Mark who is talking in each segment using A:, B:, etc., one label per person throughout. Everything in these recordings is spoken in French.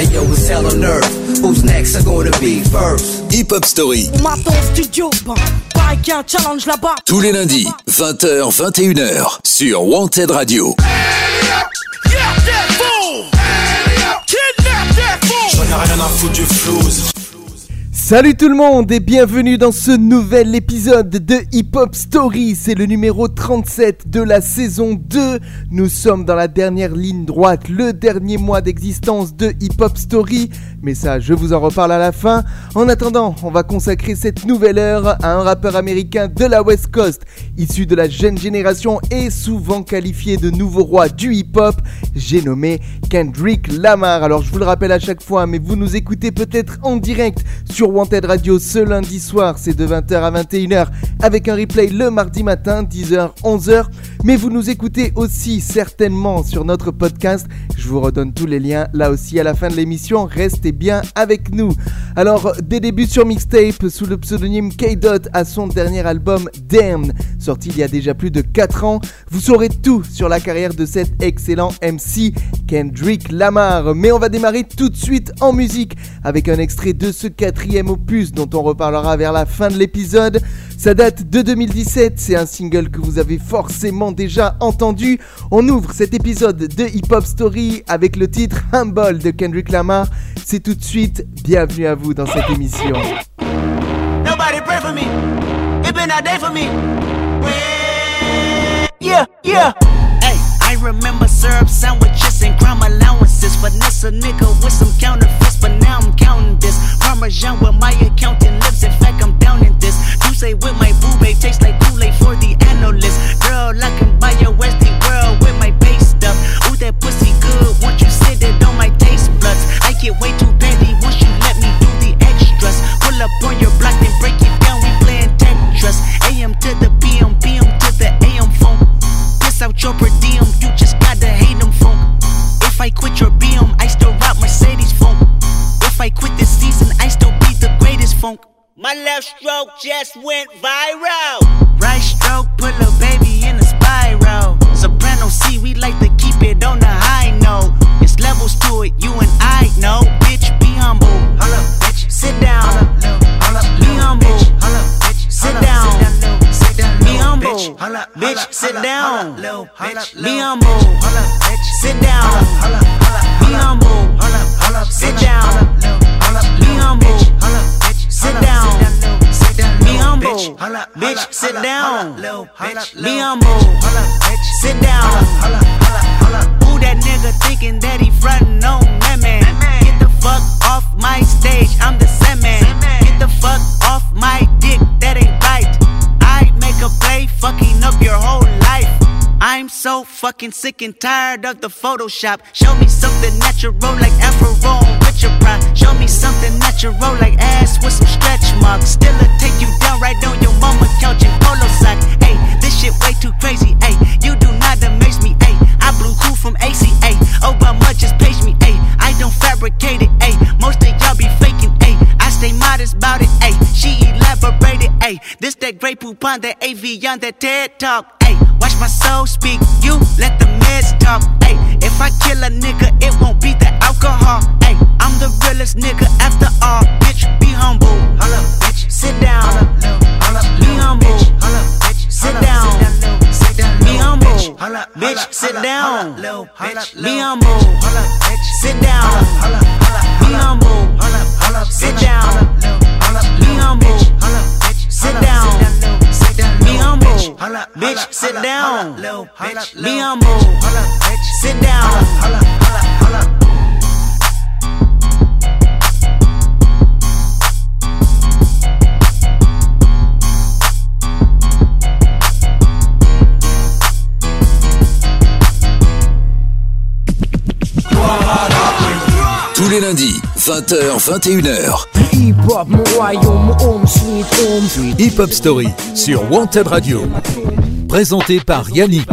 A: Hey yo, it's hell on earth. Who's next? Are gonna be first?
B: Hip Hop Story.
C: Maton studio, bah, a un challenge là-bas.
B: Tous les lundis, 20h, 21h, sur Wanted Radio.
D: J'en ai rien à foutre du flouze.
E: Salut tout le monde et bienvenue dans ce nouvel épisode de Hip Hop Story. C'est le numéro 37 de la saison 2. Nous sommes dans la dernière ligne droite, le dernier mois d'existence de Hip Hop Story. Mais ça, je vous en reparle à la fin. En attendant, on va consacrer cette nouvelle heure à un rappeur américain de la West Coast, issu de la jeune génération et souvent qualifié de nouveau roi du hip hop. J'ai nommé Kendrick Lamar. Alors je vous le rappelle à chaque fois, mais vous nous écoutez peut-être en direct sur Wanted Radio ce lundi soir, c'est de 20h à 21h, avec un replay le mardi matin, 10h, 11h. Mais vous nous écoutez aussi certainement sur notre podcast. Je vous redonne tous les liens là aussi à la fin de l'émission. Restez bien avec nous. Alors, des débuts sur mixtape sous le pseudonyme K-Dot à son dernier album Damn, sorti il y a déjà plus de 4 ans. Vous saurez tout sur la carrière de cet excellent MC Kendrick Lamar. Mais on va démarrer tout de suite en musique avec un extrait de ce quatrième opus dont on reparlera vers la fin de l'épisode. Ça date de 2017, c'est un single que vous avez forcément déjà entendu. On ouvre cet épisode de Hip Hop Story avec le titre Humble de Kendrick Lamar. C'est tout de suite, bienvenue à vous dans cette émission.
F: Nobody pray for me. It been a day for me. Yeah, yeah. Hey, I remember syrup sandwiches and crime allowances. Finesse a nigga with some counterfeits, but now I'm counting this. Parmesan with my accountant lips. In fact, I'm down in this. You say with my boo babe tastes like Kool-Aid just went viral. Right stroke, put a baby in a spiral. Soprano C, we like to keep it on the high note. It's levels to it, you and I know. Bitch, be humble. Hold up, bitch. Sit down. Hold up, Be humble. Holla, bitch. Sit down. Be humble. Bitch, sit down. Be humble. Holla, bitch. Sit down. Bitch, sit down. Be humble. Bitch, sit down. Who that nigga thinking that he frontin' on that man? Get the fuck off my stage, I'm the Sandman. Get the fuck off my dick, that ain't right. I make a play, fucking up your whole life. I'm so fucking sick and tired of the Photoshop. Show me something natural like Afro on Richard Pryor. Show me something natural like ass with some stretch marks. Still a take you down right on your mama couch in polo sock. Hey, this shit way too crazy. Hey, you do not amaze me. Hey, I blew cool from ACA. Obama just page me. Hey, I don't fabricate it. Hey, most of y'all be faking. Hey, I stay modest about it. Hey, she elaborated. Hey, this that Grey Poupon, that AV on that TED talk. Hey, watch my soul speak. You let the meds talk. Hey, if I kill a nigga, it won't be the alcohol. Hey, I'm the realest nigga after all. Bitch, be humble. Hold up, bitch. Sit down. Be humble. Sit down. Be humble. Bitch, sit down. Be humble. Be humble. Sit down.
B: Tous les lundis, 20h, 21h.
C: Hip hop, mon royaume, mon home sweet home.
B: Hip Hop Story sur Wanted Radio. Présenté par Yannick.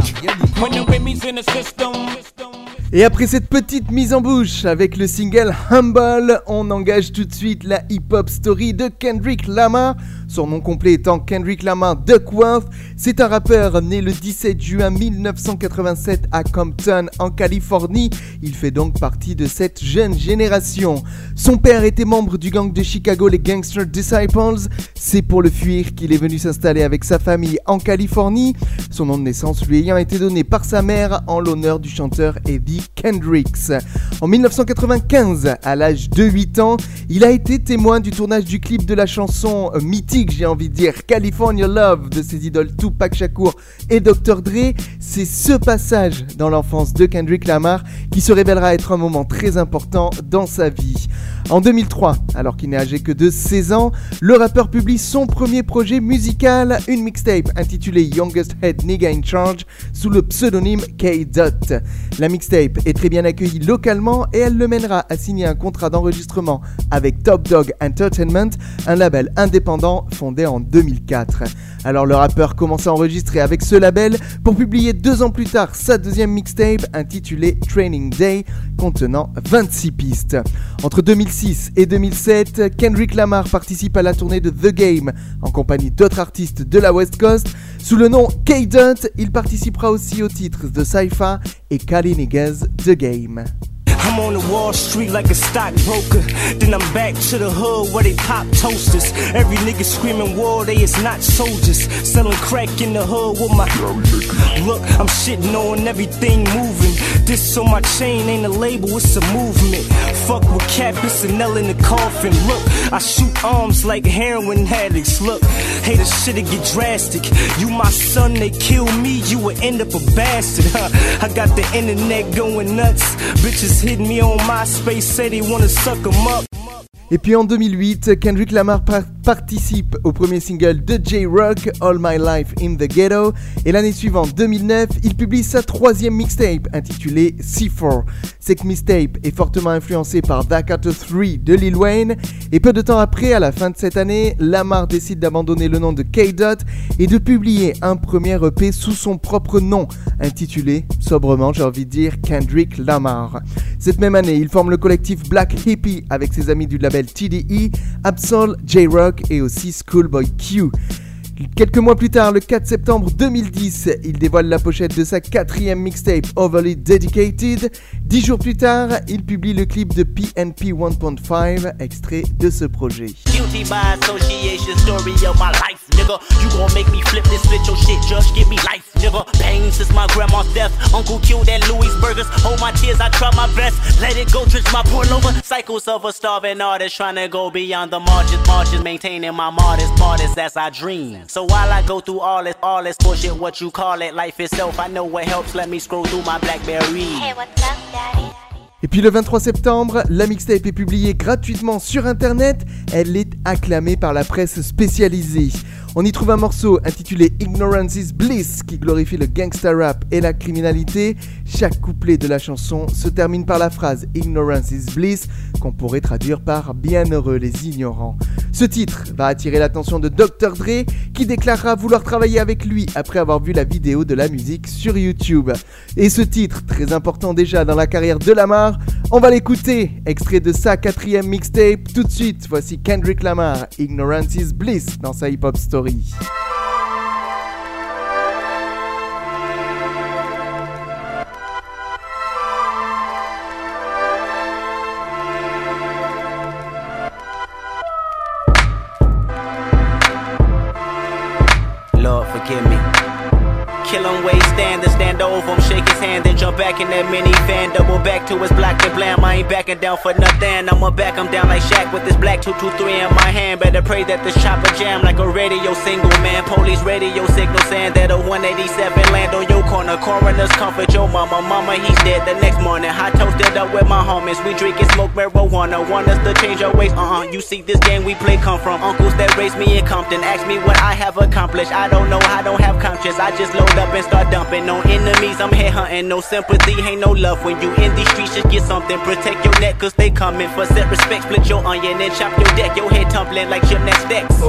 E: Et après cette petite mise en bouche avec le single Humble, on engage tout de suite la hip-hop story de Kendrick Lamar, son nom complet étant Kendrick Lamar Duckworth. C'est un rappeur né le 17 juin 1987 à Compton en Californie. Il fait donc partie de cette jeune génération. Son père était membre du gang de Chicago, les Gangster Disciples. C'est pour le fuir qu'il est venu s'installer avec sa famille en Californie. Son nom de naissance lui ayant été donné par sa mère en l'honneur du chanteur Eddie Kendricks. En 1995, à l'âge de 8 ans, il a été témoin du tournage du clip de la chanson euh, j'ai envie de dire, California Love de ses idoles Tupac Shakur et Dr. Dre. C'est ce passage dans l'enfance de Kendrick Lamar qui se révélera être un moment très important dans sa vie. En 2003, alors qu'il n'est âgé que de 16 ans, le rappeur publie son premier projet musical, une mixtape intitulée Youngest Head Nigga in Charge sous le pseudonyme K-Dot. La mixtape est très bien accueillie localement et elle le mènera à signer un contrat d'enregistrement avec Top Dog Entertainment, un label indépendant fondé en 2004. Alors le rappeur commence à enregistrer avec ce label pour publier deux ans plus tard sa deuxième mixtape intitulée Training Day contenant 26 pistes. Entre 2006 et 2007, Kendrick Lamar participe à la tournée de The Game en compagnie d'autres artistes de la West Coast. Sous le nom K-Dot, il participera aussi aux titres de Cypher et Kali Niggas The Game.
G: I'm on the Wall Street like a stockbroker. Then I'm back to the hood where they pop toasters. Every nigga screaming war, they is not soldiers. Selling crack in the hood with my. Look, I'm shitting on everything moving. This on my chain ain't a label, it's a movement. Fuck with cap, it's a nail in the coffin. Look, I shoot arms like heroin addicts. Look, hey, the shit'll get drastic. You my son, they kill me, you would end up a bastard. Huh? I got the internet going nuts. Bitches hit
E: Et puis en 2008, Kendrick Lamar par- participe au premier single de J-Rock, All My Life in the Ghetto. Et l'année suivante, 2009, il publie sa troisième mixtape intitulée C4. Cette mixtape est fortement influencée par Dark Out 3 de Lil Wayne. Et peu de temps après, à la fin de cette année, Lamar décide d'abandonner le nom de K-Dot et de publier un premier EP sous son propre nom, intitulé, sobrement j'ai envie de dire, Kendrick Lamar. Cette même année, il forme le collectif Black Hippie avec ses amis du label TDE, Absol, J-Rock et aussi Schoolboy Q. Quelques mois plus tard, le 4 septembre 2010, il dévoile la pochette de sa quatrième mixtape Overly Dedicated. Dix jours plus tard, il publie le clip de PNP 1.5, extrait de ce projet.
F: Nigga. Pain since my grandma's death. Uncle killed at Louis Burgers. Hold my tears, I try my best. Let it go, drench my pour over. Cycles of a starving artist trying to go beyond the margins, margins, maintaining my modest, modest as I dream. So while I go through all this, all this bullshit, what you call it, life itself, I know what helps. Let me scroll through my Blackberry.
H: Hey, what's up, daddy?
E: Et puis le 23 septembre, la mixtape est publiée gratuitement sur internet. Elle est acclamée par la presse spécialisée. On y trouve un morceau intitulé Ignorance is Bliss qui glorifie le gangsta rap et la criminalité. Chaque couplet de la chanson se termine par la phrase Ignorance is Bliss qu'on pourrait traduire par Bienheureux les ignorants. Ce titre va attirer l'attention de Dr. Dre qui déclarera vouloir travailler avec lui après avoir vu la vidéo de la musique sur YouTube. Et ce titre, très important déjà dans la carrière de Lamar, on va l'écouter, extrait de sa quatrième mixtape. Tout de suite, voici Kendrick Lamar, Ignorance is Bliss dans sa hip-hop story.
F: Lord, forgive me. Kill him, wait, stand and stand over him, shake his hand, then jump back in that minifan. Double back to his black and blam. I ain't backing down for nothing. I'ma back him down like Shaq with this black 223 in my hand. Better pray that this chopper jam like a radio single, man. Police radio signal saying that a 187 land on your corner. Coroners comfort your mama. Mama, he's dead the next morning. Hot toasted up with my homies. We drink and smoke marijuana. Want us to change our ways? Uh uh. You see, this game we play come from uncles that raised me in Compton. Ask me what I have accomplished. I don't know, I don't have conscience. I just load up and start dumping on enemies. I'm headhunting. No sympathy, ain't no love. When you in these streets, just get something. Protect your neck, cause they coming. For set respect, split your onion and chop your deck. Your head tumbling like gymnastics.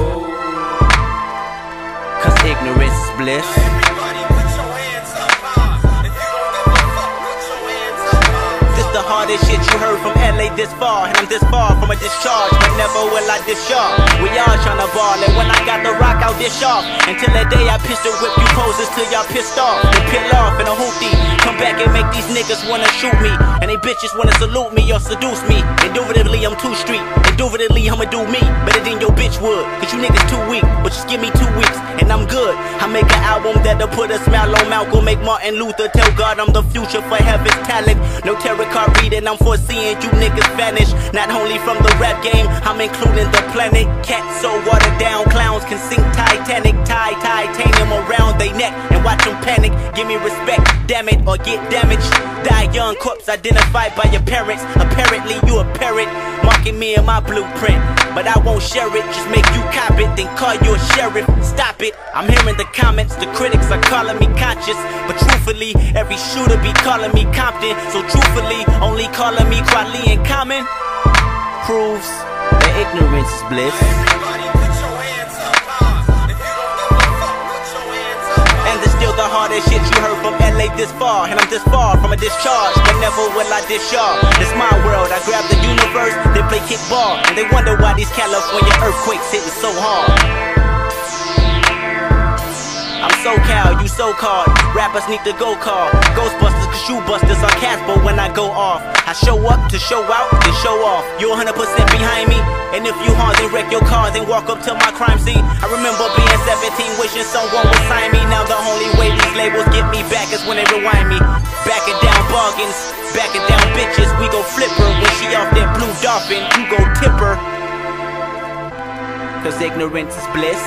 F: Cause ignorance is bliss. The hardest shit you heard from LA this far. And I'm this far from a discharge, but never will I discharge. We all tryna ball, and when I got the rock, I'll dish off. Until that day I pistol whip you poses till y'all pissed off. Then peel off in a hoopty. Come back and make these niggas wanna shoot me. And they bitches wanna salute me or seduce me. Indubitably, I'm too street. Indubitably, I'ma do me better than your bitch would. Cause you niggas too weak, but just give me two weeks and I'm good. I make an album that'll put a smile on Malcolm, make Martin Luther tell God I'm the future for heaven's talent. No tarot card reading, I'm foreseeing you niggas vanish. Not only from the rap game, I'm including the planet. Cats so watered down, clowns can sink Titanic. Tie titanium around they neck and watch them panic. Give me respect, damn it, or get damaged. Die young corpse identified by your parents. Apparently you a parrot, marking me in my blueprint. But I won't share it, just make you cop it, then call you a sheriff. Stop it. I'm hearing the comments, the critics are calling me conscious. But truthfully, every shooter be calling me Compton. So truthfully, only calling me Kwali and Common proves that ignorance is bliss. The hardest shit you heard from LA this far. And I'm this far from a discharge, but never will I y'all. It's my world, I grab the universe, they play kickball. And they wonder why these California earthquakes hitting so hard. I'm so cal, you so called. Rappers need to go call. Ghostbusters, cause shoe busters are Casper when I go off. I show up to show out, then show off. You 100% behind me. And if you hard, then wreck your car, then walk up to my crime scene. I remember being 17, wishing someone would sign me. Now the only way these labels get me back is when they rewind me. Backing down bargains, backing down bitches. We go flip her when she off that blue dolphin. You go tip her. Cause ignorance is bliss.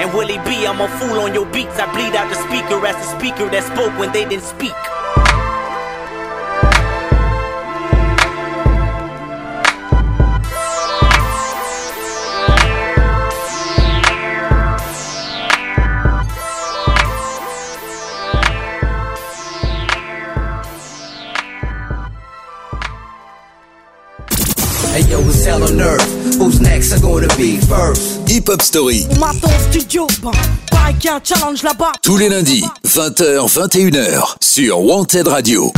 F: And Willie B, I'm a fool on your beats. I bleed out the speaker as the speaker that spoke when they didn't speak.
A: Hell on earth. Who's next are gonna be first?
B: Hip Hop Story,
C: studio, pareil qu'il y a un challenge là-bas.
B: tous les lundis, 20h, 21h, sur Wanted Radio.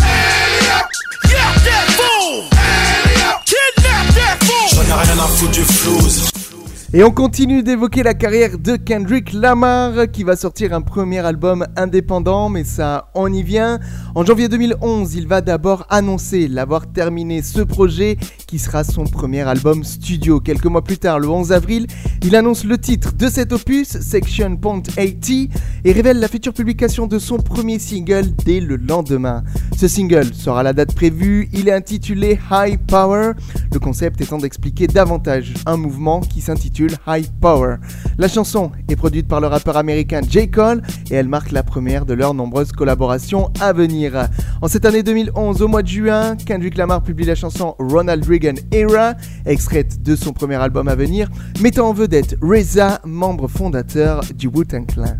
D: J'en ai rien à foutre du flouze.
E: Et on continue d'évoquer la carrière de Kendrick Lamar qui va sortir un premier album indépendant, mais ça, on y vient. En janvier 2011, il va d'abord annoncer l'avoir terminé ce projet qui sera son premier album studio. Quelques mois plus tard, le 11 avril, il annonce le titre de cet opus, Section Point 80, et révèle la future publication de son premier single dès le lendemain. Ce single sera la date prévue, il est intitulé High Power, le concept étant d'expliquer davantage un mouvement qui s'intitule High Power. La chanson est produite par le rappeur américain J. Cole et elle marque la première de leurs nombreuses collaborations à venir. En cette année 2011, au mois de juin, Kendrick Lamar publie la chanson Ronald Reagan Era, extraite de son premier album à venir, mettant en vedette RZA, membre fondateur du Wu-Tang Clan.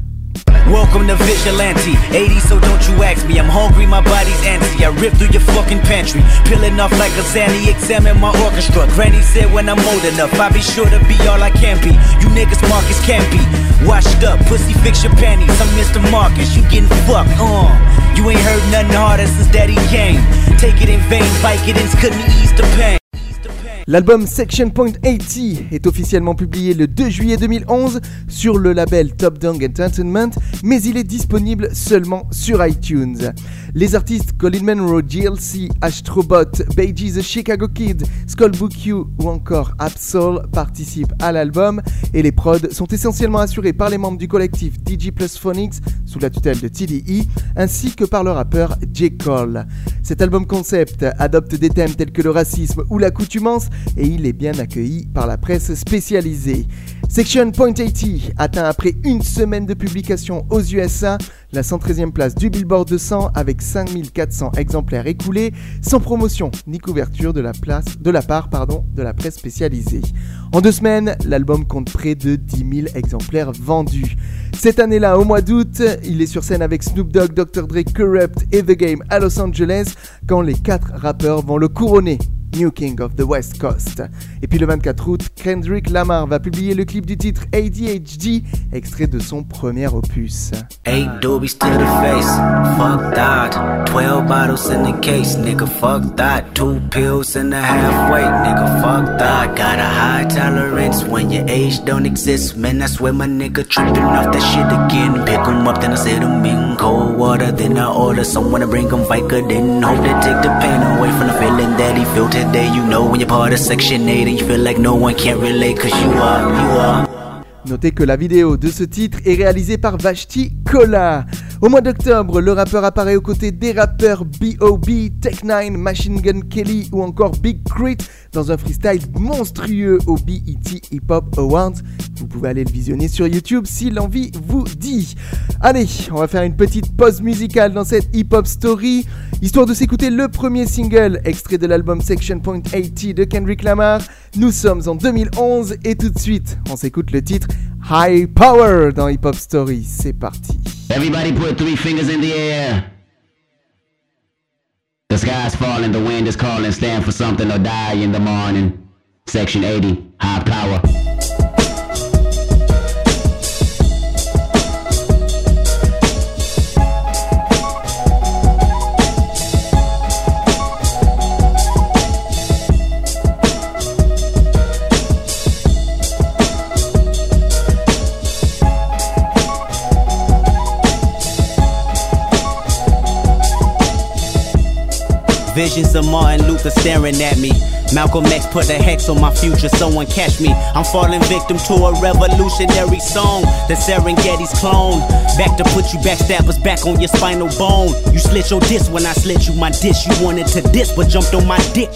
F: Welcome to Vigilante. 80, so don't you ask me. I'm hungry, my body's antsy. I rip through your fucking pantry. Peeling off like a Zanny, examine my orchestra. Granny said when I'm old enough, I'll be sure to be all I can be. You niggas Marcus can't be. Washed up, pussy fix your panties. I'm Mr. Marcus, you getting fucked, uh. You ain't heard nothing harder since daddy came. Take it in vain, Vicodins couldn't ease the pain.
E: L'album Section Point 80 est officiellement publié le 2 juillet 2011 sur le label Top Dog Entertainment, mais il est disponible seulement sur iTunes. Les artistes Colin Monroe, GLC, Astrobot, Beiji The Chicago Kid, Skullbook You ou encore Absol participent à l'album et les prods sont essentiellement assurés par les membres du collectif DJ Plus Phonics sous la tutelle de TDE ainsi que par le rappeur J. Cole. Cet album concept adopte des thèmes tels que le racisme ou l'accoutumance et il est bien accueilli par la presse spécialisée. Section Point 80 atteint après une semaine de publication aux USA la 113e place du Billboard 200 avec 5400 exemplaires écoulés, sans promotion ni couverture de la, part de la presse spécialisée. En deux semaines, l'album compte près de 10 000 exemplaires vendus. Cette année-là, au mois d'août, il est sur scène avec Snoop Dogg, Dr. Dre, Corrupt et The Game à Los Angeles quand les quatre rappeurs vont le couronner New King of the West Coast. Et puis le 24 août, Kendrick Lamar va publier le clip du titre ADHD, extrait de son premier opus.
F: Eight doobies to the face, fuck that. Twelve bottles in the case, nigga, fuck that. Two pills in the halfway, nigga, fuck that. Got a high tolerance when your age don't exist, man. That's where my nigga tripping off that shit again. Pick 'em up, then I set 'em in cold water, then I order someone to bring 'em Vicodin. Hope to take the pain away from the feeling that he feel today. You know when you're part of Section 8 and
E: Notez que la vidéo de ce titre est réalisée par Vashti Kola. Au mois d'octobre, le rappeur apparaît aux côtés des rappeurs B.O.B., Tech9, Machine Gun Kelly ou encore Big Crit dans un freestyle monstrueux au BET Hip Hop Awards. Vous pouvez aller le visionner sur YouTube si l'envie vous dit. Allez, on va faire une petite pause musicale dans cette hip hop story, histoire de s'écouter le premier single extrait de l'album Section Point 80 de Kendrick Lamar. Nous sommes en 2011 et tout de suite, on s'écoute le titre High Power dans Hip Hop Story. C'est parti.
H: Everybody put three fingers in the air. The sky's falling, the wind is calling, stand for something or die in the morning. Section 80, high power.
F: Visions of Martin Luther staring at me. Malcolm X put a hex on my future, someone catch me. I'm falling victim to a revolutionary song. The Serengeti's clone. Back to put you backstabbers back on your spinal bone. You slit your disc when I slit you my dish. You wanted to diss, but jumped on my dick.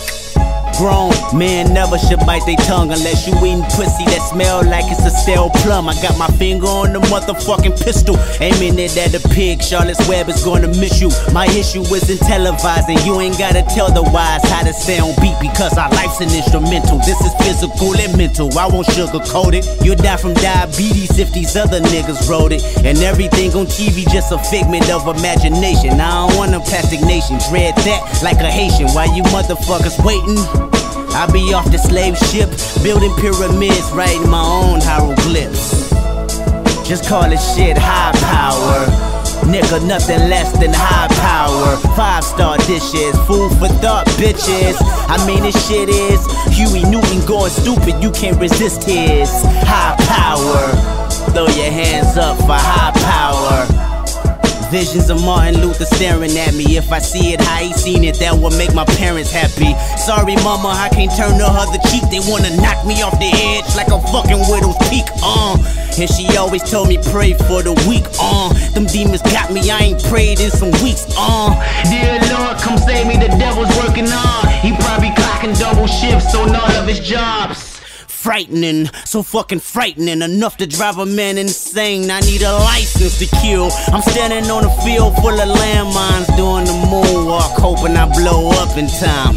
F: Grown man never should bite their tongue unless you eating pussy that smell like it's a stale plum. I got my finger on the motherfucking pistol, aiming it at the pig. Charlotte's Web is gonna miss you. My issue isn't televised, and you ain't gotta tell the wise how to stay on beat because our life's an instrumental. This is physical and mental. I won't sugarcoat it. You'll die from diabetes if these other niggas wrote it. And everything on TV just a figment of imagination. I don't want a plastic nation. Dread that like a Haitian. Why you motherfuckers waiting? I be off the slave ship, building pyramids, writing my own hieroglyphs. Just call it shit high power. Nigga, nothing less than high power. Five star dishes, food for thought, bitches. I mean, this shit is Huey Newton going stupid, you can't resist his high power. Throw your hands up for high power. Visions of Martin Luther staring at me. If I see it how he seen it, that will make my parents happy. Sorry, mama, I can't turn the other cheek. They wanna knock me off the edge like a fucking widow's peak. Uh. And she always told me pray for the weak. Uh. Them demons got me, I ain't prayed in some weeks. Uh.
H: Dear Lord, come save me, the devil's working on. He probably clocking double shifts on all of his jobs.
F: Frightening, so fucking frightening, enough to drive a man insane. I need a license to kill. I'm standing on a field full of landmines doing the moonwalk, hoping I blow up in time.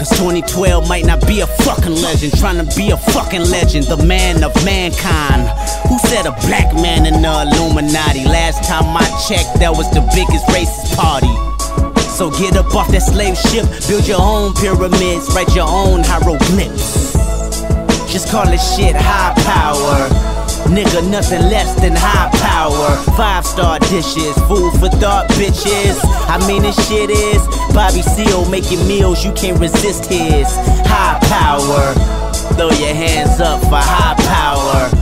F: Cause 2012 might not be a fucking legend, trying to be a fucking legend, the man of mankind. Who said a black man in the Illuminati? Last time I checked, that was the biggest racist party. So get up off that slave ship, build your own pyramids, write your own hieroglyphs. Just call it shit high power. Nigga, nothing less than high power. Five star dishes, food for thought, bitches. I mean, this shit is Bobby Seal making meals, you can't resist his high power. Throw your hands up for high power.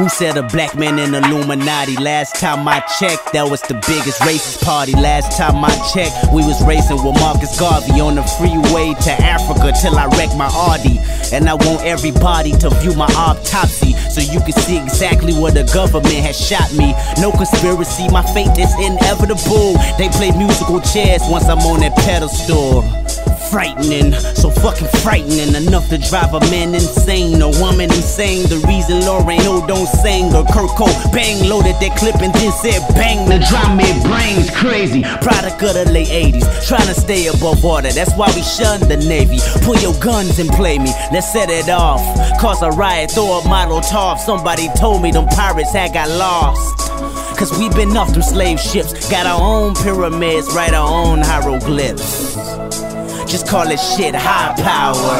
F: Who said a black man in Illuminati? Last time I checked, that was the biggest racist party. Last time I checked, we was racing with Marcus Garvey on the freeway to Africa till I wrecked my Audi. And I want everybody to view my autopsy so you can see exactly where the government has shot me. No conspiracy, my fate is inevitable. They play musical chairs once I'm on that pedestal. Frightening, so fucking frightening. Enough to drive a man insane, a woman insane. The reason Lorraine don't sing or Kurt bang loaded that clip and then said bang.
H: The drum me brains crazy.
F: Product of the late 80s, trying to stay above water. That's why we shun the Navy. Pull your guns and play me. Let's set it off. Cause a riot, throw a model top. Somebody told me them pirates had got lost. Cause we been off them slave ships. Got our own pyramids, write our own hieroglyphs. Just call it shit high power.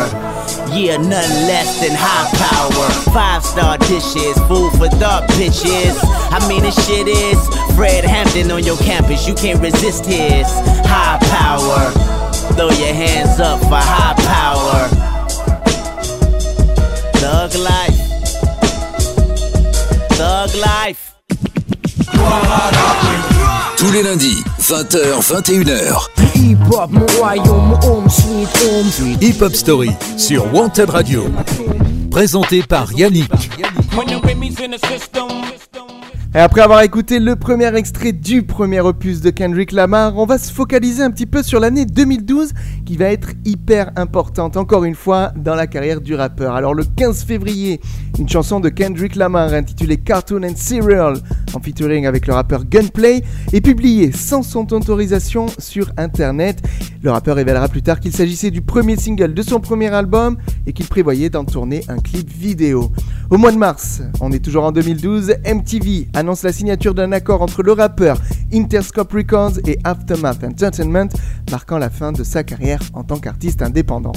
F: Yeah, nothing less than high power. Five star dishes, food for thought, bitches. I mean, this shit is Fred Hampton on your campus. You can't resist his high power. Throw your hands up for high power. Thug life. Thug life.
B: Tous les lundis, 20h, 21h.
C: Hip hop, mon royaume, home sweet home.
B: Hip Hop Story sur Wanted Radio. Présenté par Yannick.
E: Et après avoir écouté le premier extrait du premier opus de Kendrick Lamar, on va se focaliser un petit peu sur l'année 2012 qui va être hyper importante encore une fois dans la carrière du rappeur. Alors le 15 février, une chanson de Kendrick Lamar intitulée Cartoon and Cereal en featuring avec le rappeur Gunplay est publiée sans son autorisation sur internet. Le rappeur révélera plus tard qu'il s'agissait du premier single de son premier album et qu'il prévoyait d'en tourner un clip vidéo. Au mois de mars, on est toujours en 2012, MTV annonce la signature d'un accord entre le rappeur Interscope Records et Aftermath Entertainment, marquant la fin de sa carrière en tant qu'artiste indépendant.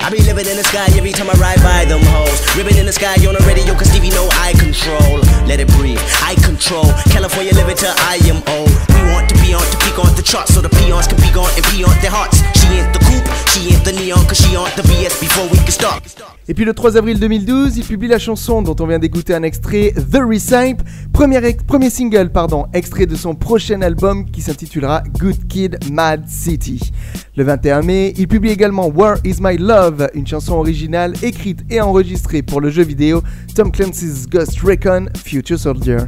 F: My nigga said he wanna fly out to get him some 3 W's only for a 3 day run. Bitch, take the motherfucking pennies off. You ain't no none shit. I be living in the sky every time I ride by them hoes. Ribbon in the sky on the radio, cause Stevie know I control. Let it breathe, I control. California living till I am old. We want to be on to peak on the charts so the peons can be gone and pee on their hearts. She ain't the coupe, she ain't the neon, cause she on the BS before we can start.
E: Et puis le 3 avril 2012, il publie la chanson dont on vient d'écouter un extrait, The ex- premier single, pardon, extrait de son prochain album qui s'intitulera Good Kid, Mad City. Le 21 mai, il publie également Where Is My Love, une chanson originale écrite et enregistrée pour le jeu vidéo Tom Clancy's Ghost Recon Future Soldier.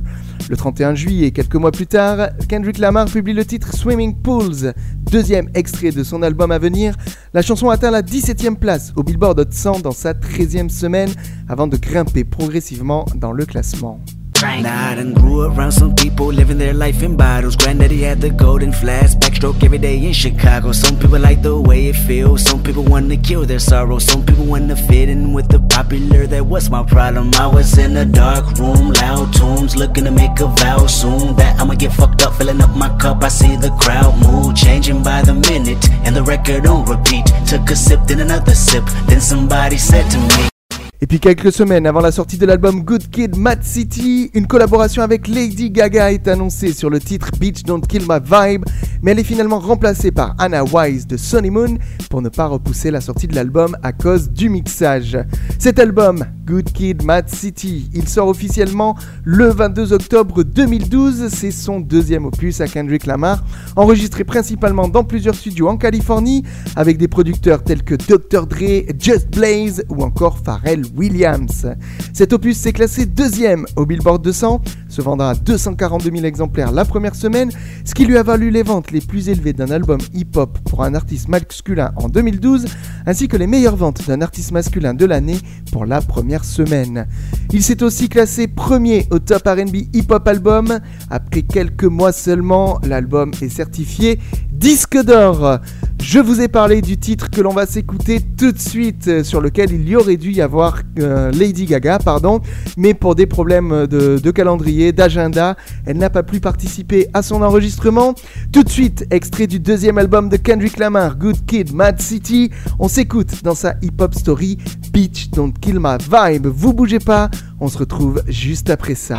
E: Le 31 juillet, quelques mois plus tard, Kendrick Lamar publie le titre Swimming Pools, deuxième extrait de son album à venir. La chanson atteint la 17e place au Billboard Hot 100 dans sa 13e semaine avant de grimper progressivement dans le classement.
F: Nah, I done grew around some people living their life in bottles. Granddaddy had the golden flask, backstroke every day in Chicago. Some people like the way it feels, some people wanna kill their sorrow. Some people wanna fit in with the popular. That was my problem. I was in a dark room, loud tunes, looking to make a vow soon. That I'ma get fucked up, filling up my cup. I see the crowd mood changing by the minute, and the record on repeat. Took a sip, then another sip, then somebody said to me.
E: Et puis quelques semaines avant la sortie de l'album Good Kid, Mad City, une collaboration avec Lady Gaga est annoncée sur le titre Beach Don't Kill My Vibe, mais elle est finalement remplacée par Anna Wise de Sonny Moon pour ne pas repousser la sortie de l'album à cause du mixage. Cet album, Good Kid, Mad City, il sort officiellement le 22 octobre 2012, c'est son deuxième opus à Kendrick Lamar, enregistré principalement dans plusieurs studios en Californie avec des producteurs tels que Dr. Dre, Just Blaze ou encore Pharrell Williams. Cet opus s'est classé deuxième au Billboard 200, se vendant à 242 000 exemplaires la première semaine, ce qui lui a valu les ventes les plus élevées d'un album hip-hop pour un artiste masculin en 2012, ainsi que les meilleures ventes d'un artiste masculin de l'année pour la première semaine. Il s'est aussi classé premier au top RB hip-hop album. Après quelques mois seulement, l'album est certifié disque d'or. Je vous ai parlé du titre que l'on va s'écouter tout de suite, euh, sur lequel il y aurait dû y avoir euh, Lady Gaga, pardon, mais pour des problèmes de, de calendrier, d'agenda, elle n'a pas pu participer à son enregistrement. Tout de suite, extrait du deuxième album de Kendrick Lamar, Good Kid, Mad City. On s'écoute dans sa hip-hop story, Beach Don't Kill My Vibe. Vous bougez pas, on se retrouve juste après ça.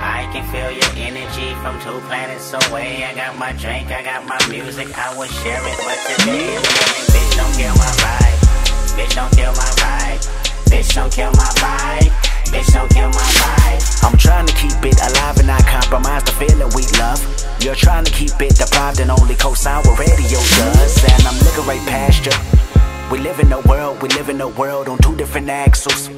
I: I can feel your energy from two planets away. I got my drink, I got my music, I would share it. But today I'm bitch, don't kill my vibe. Bitch, don't kill my vibe. Bitch, don't kill my vibe. Bitch, don't kill my vibe.
F: I'm trying to keep it alive and not compromise the feeling we love. You're trying to keep it deprived and only co-sign what We live in a world, we live in a world on two different axles.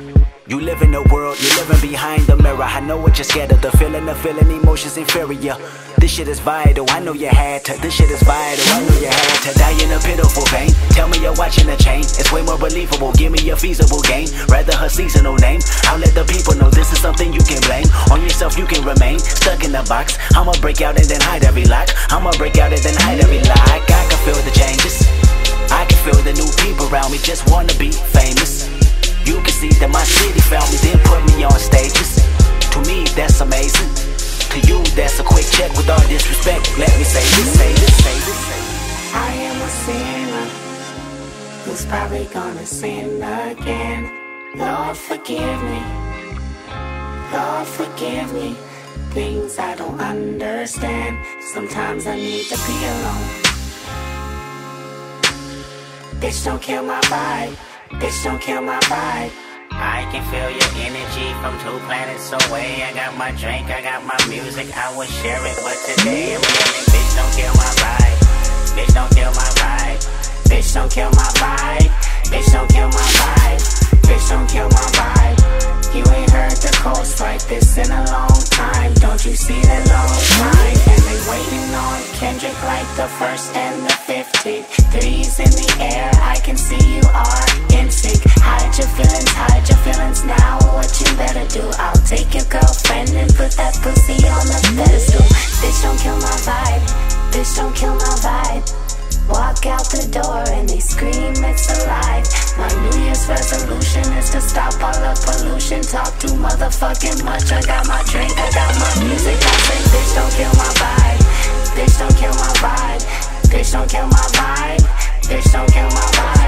F: You live in a world, you're living behind the mirror. I know what you're scared of, the feeling, the feeling, emotions inferior. This shit is vital, I know you had to. This shit is vital, I know you had to die in a pitiful pain. Tell me you're watching a chain, it's way more believable. Give me a feasible game, rather her seasonal name. I'll let the people know this is something you can blame. On yourself, you can remain stuck in the box. I'ma break out and then hide every lock. I'ma break out and then hide every lock. I can feel the changes. I can feel the new people around me just wanna be famous. You can see that my city found me, then put me on stages. To me, that's amazing. To you, that's a quick check with all disrespect. Let me say this, say this, say this.
J: I am a sinner who's probably gonna sin again. Lord, forgive me. Lord, forgive me. Things I don't understand. Sometimes I need to be alone. Bitch, don't kill my vibe. Bitch, don't kill my vibe.
I: I can feel your energy from two planets away. I got my drink, I got my music, I would share it. But today I'm yelling, bitch, don't kill my vibe. Bitch, don't kill my vibe. Bitch, don't kill my vibe. Bitch, don't kill my vibe. Bitch, don't kill my vibe. You ain't heard the coast like this in a long time. Don't you see the long line? And they waiting on Kendrick like the first and the fifteenth. Threes in the air, I can see you are in sync. Hide your feelings, hide your feelings now. What you better do? I'll take your girlfriend and put that pussy on the pedestal. Bitch, don't kill my vibe. Bitch, don't kill my vibe. Walk out the door and they scream it's alive. My New Year's resolution is to stop all the pollution. Talk too motherfucking much. I got my drink, I got my music. I say, bitch, don't kill my vibe. Bitch, don't kill my vibe. Bitch, don't kill my vibe. Bitch, don't kill my vibe.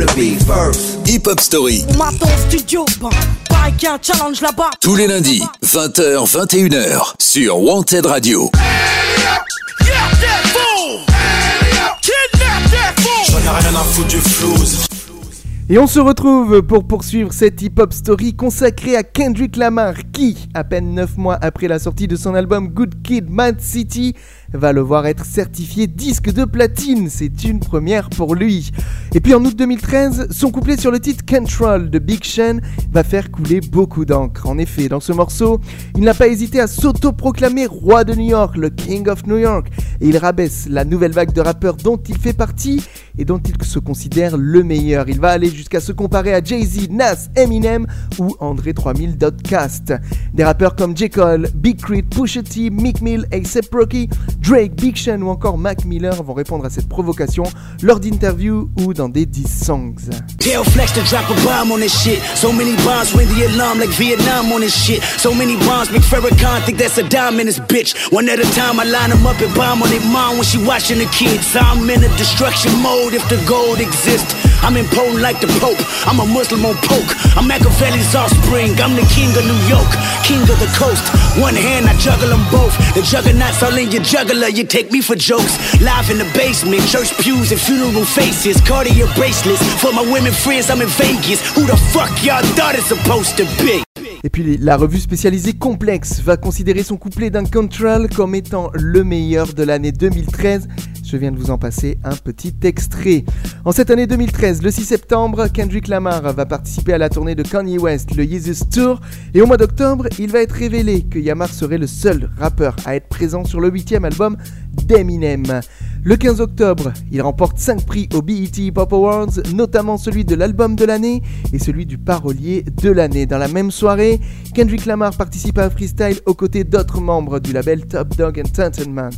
B: Hip Hop Story,
C: On m'attend au studio, ben, pareil qu'il y a un challenge là-bas.
B: tous les lundis, 20h, 21h, sur Wanted Radio.
E: Et on se retrouve pour poursuivre cette hip-hop story consacrée à Kendrick Lamar qui, à peine 9 mois après la sortie de son album Good Kid, Mad City, va le voir être certifié disque de platine. C'est une première pour lui. Et puis en août 2013, son couplet sur le titre Control de Big Sean va faire couler beaucoup d'encre. En effet, dans ce morceau, il n'a pas hésité à s'auto-proclamer roi de New York, le King of New York, et il rabaisse la nouvelle vague de rappeurs dont il fait partie et dont il se considère le meilleur. Il va aller jusqu'à se comparer à Jay-Z, Nas, Eminem ou André 3000 Dotcast. Des rappeurs comme J. Cole, Big Crit, Pusha T, Mick Mill, A$AP Rocky, Drake, Big Sean ou encore Mac Miller vont répondre à cette provocation lors d'interviews ou dans des diss songs.
K: I'm impotent like the Pope. I'm a Muslim on poke. I'm Machiavelli's offspring. I'm the king of New York, king of the coast. One hand I juggle them both. The juggernauts all in your juggler. You take me for jokes. Live in the basement, church pews and funeral faces. Cartier bracelets for my women friends. I'm in Vegas. Who the fuck y'all thought it's supposed to be?
E: Et puis la revue spécialisée Complex va considérer son couplet d'un Control comme étant le meilleur de l'année 2013. Je viens de vous en passer un petit extrait. En cette année 2013, le 6 septembre, Kendrick Lamar va participer à la tournée de Kanye West, le Yeezus Tour, et au mois d'octobre, il va être révélé que Yamar serait le seul rappeur à être présent sur le huitième album d'Eminem. Le 15 octobre, il remporte 5 prix au BET Pop Awards, notamment celui de l'album de l'année et celui du parolier de l'année. Dans la même soirée, Kendrick Lamar participe à un freestyle aux côtés d'autres membres du label Top Dog Entertainment.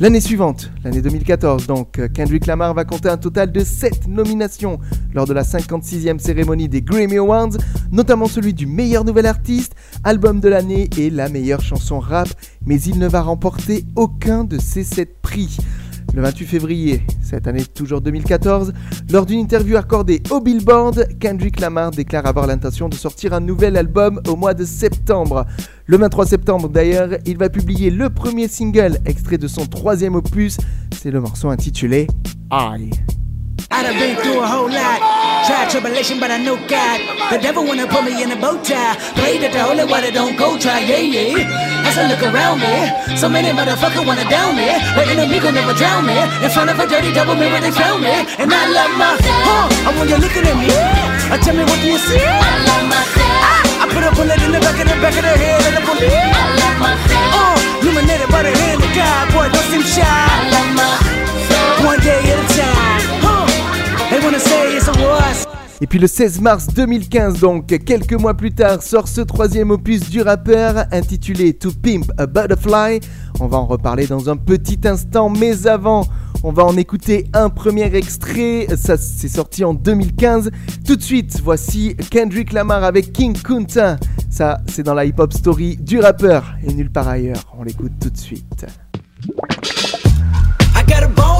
E: L'année suivante, l'année 2014 donc, Kendrick Lamar va compter un total de 7 nominations lors de la 56e cérémonie des Grammy Awards, notamment celui du meilleur nouvel artiste, album de l'année et la meilleure chanson rap, mais il ne va remporter aucun de ces 7 prix. Le 28 février, cette année toujours 2014, lors d'une interview accordée au Billboard, Kendrick Lamar déclare avoir l'intention de sortir un nouvel album au mois de septembre. Le 23 septembre d'ailleurs, il va publier le premier single extrait de son troisième opus, c'est le morceau intitulé I.
K: I done been through a whole lot. Tried tribulation, but I know God. The devil wanna put me in a bow tie. Pray that the holy water don't go dry, yeah, yeah. As I look around me, so many motherfuckers wanna down me. But enemy gon' never drown me. In front of a dirty double mirror, they found me. And I love my, huh, I want you looking at me. Uh, tell me what do you see? I love myself. I put a bullet in the back of the back of the head of the police. I love myself. Uh, illuminated by the hand of God, boy, don't seem shy. I love myself. One day at a time.
E: Et puis le 16 mars 2015, donc quelques mois plus tard, sort ce troisième opus du rappeur intitulé To Pimp a Butterfly. On va en reparler dans un petit instant, mais avant, on va en écouter un premier extrait. Ça, c'est sorti en 2015. Tout de suite, voici Kendrick Lamar avec King Kunta. Ça, c'est dans la hip-hop story du rappeur et nulle part ailleurs. On l'écoute tout de suite.
K: I got a bone.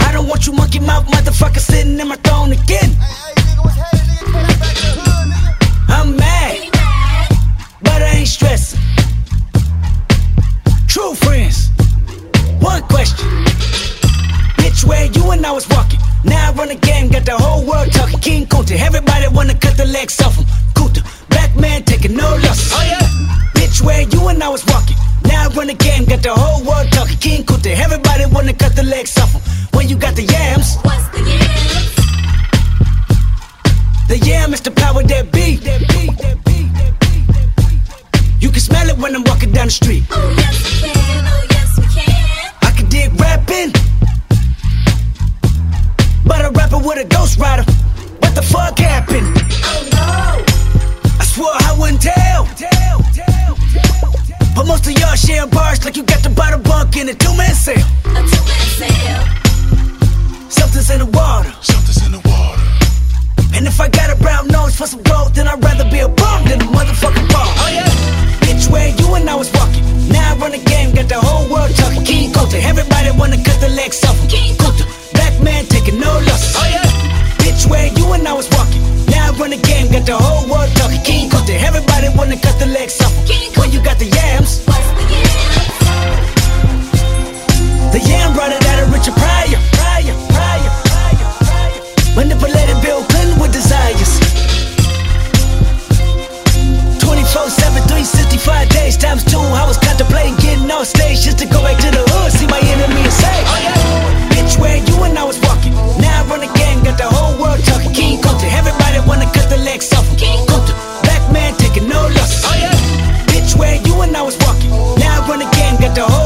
K: I don't want you monkey mouth motherfucker sitting in my throne again. I'm mad, but I ain't stressing. True friends, one question. Bitch, where you and I was walking. Now I run the game, got the whole world talking. King Kunta, everybody wanna cut the legs off him. Kunta, black man taking no losses. Oh yeah. Bitch, where you and I was walking. Now I run the game, got the whole world talking. King Kunta, everybody wanna cut the legs off him. When you got the yams. What's the yams? The yam is the power that be. You can smell it when I'm walking down the street.
J: Oh yes we can, oh yes we can.
K: I can dig rapping. But a rapper with a ghost rider. What the fuck happened?
J: Oh no.
K: I swore I wouldn't tell. But most of y'all share bars like you got the bottom bunk in a two man sale.
J: A two-man sale.
K: Something's in the water.
D: Something's in the water.
K: And if I got a brown nose for some gold, then I'd rather be a bum than a motherfucking bum. Oh yeah. Bitch, where you and I was walking. Now I run the game, got the whole world talking. King Kunta, everybody wanna cut the legs off him. King Kunta, black man taking no losses. Oh yeah. Bitch, where you and I was walking. Now I run the game, got the whole world talking. King out. Everybody wanna cut the legs off. When you got the yams.
J: The
K: yam brought it out of Richard Pryor. Pryor, Pryor, Pryor, Pryor. Manipulated Bill Clinton with desires. 24 7, 365 days times two. I was contemplating getting off stage just to go back to the hood, see my enemy and say, oh, yeah. Bitch, where you and I was walking. Now I run a gang, got the whole world talking. King culture, everybody wanna cut the legs off.
L: King the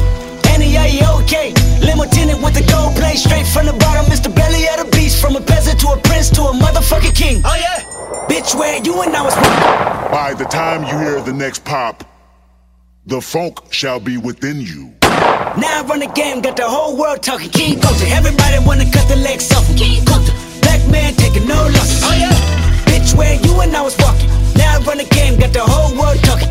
K: Annie, are you okay? Limo tinted with the gold plate, straight from the bottom. Mr. Belly of the beast, from a peasant to a prince to a motherfucking king. Oh yeah, bitch, where you and I was.
L: By the time you hear the next pop, the funk shall be within you.
K: Now I run the game, got the whole world talking. King Kunta, everybody wanna cut the legs off. King Kunta, black man taking no losses. Oh yeah, bitch, where you and I was walking. Now I run the game, got the whole world talking.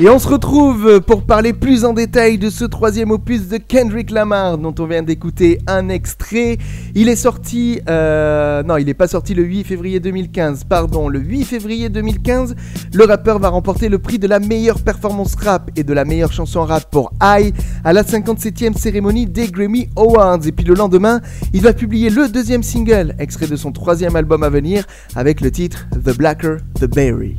E: Et on se retrouve pour parler plus en détail de ce troisième opus de Kendrick Lamar dont on vient d'écouter un extrait. Il est sorti, euh, non il n'est pas sorti le 8 février 2015, pardon, le 8 février 2015, le rappeur va remporter le prix de la meilleure performance rap et de la meilleure chanson rap pour I à la 57e cérémonie des Grammy Awards. Et puis le lendemain, il va publier le deuxième single, extrait de son troisième album à venir, avec le titre The Blacker, The Berry.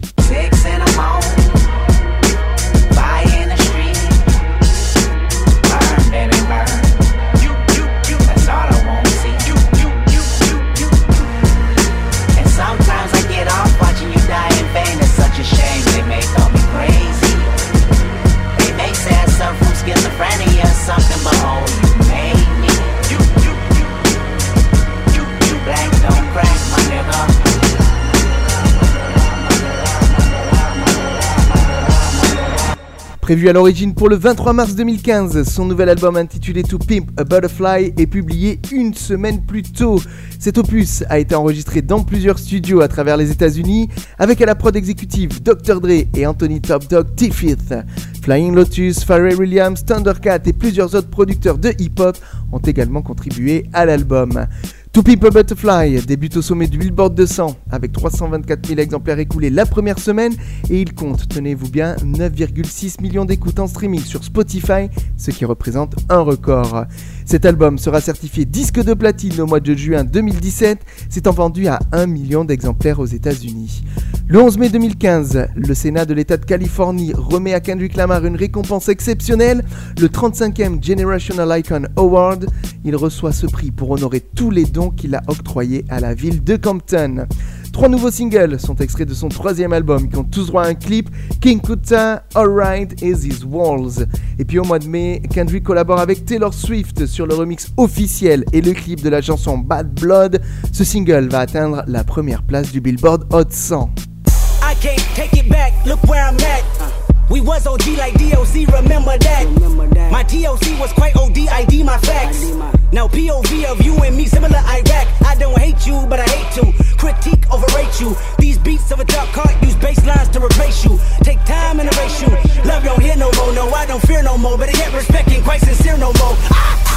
E: Prévu à l'origine pour le 23 mars 2015, son nouvel album intitulé To Pimp a Butterfly est publié une semaine plus tôt. Cet opus a été enregistré dans plusieurs studios à travers les États-Unis, avec à la prod exécutive Dr. Dre et Anthony Top Dog T-Fifth. Flying Lotus, Pharrell Williams, Thundercat et plusieurs autres producteurs de hip-hop ont également contribué à l'album. To People Butterfly débute au sommet du Billboard 200 avec 324 000 exemplaires écoulés la première semaine et il compte, tenez-vous bien, 9,6 millions d'écoutes en streaming sur Spotify, ce qui représente un record. Cet album sera certifié disque de platine au mois de juin 2017, s'étant vendu à 1 million d'exemplaires aux États-Unis. Le 11 mai 2015, le Sénat de l'État de Californie remet à Kendrick Lamar une récompense exceptionnelle, le 35e Generational Icon Award. Il reçoit ce prix pour honorer tous les dons qu'il a octroyés à la ville de Compton. Trois nouveaux singles sont extraits de son troisième album qui ont tous droit à un clip, King Kuta, Alright et These Walls. Et puis au mois de mai, Kendrick collabore avec Taylor Swift sur le remix officiel et le clip de la chanson Bad Blood. Ce single va atteindre la première place du Billboard Hot 100.
K: I can't take it back, look where I'm at. We was OG like DOC, remember that. My TOC was quite OD, ID my facts. Now POV of you and me, similar Iraq. I don't hate you, but I hate to critique, overrate you. These beats of a dark cart use bass lines to replace you. Take time and erase you. Love don't hear no more, no, I don't fear no more. But I get respect ain't quite sincere no more. Ah!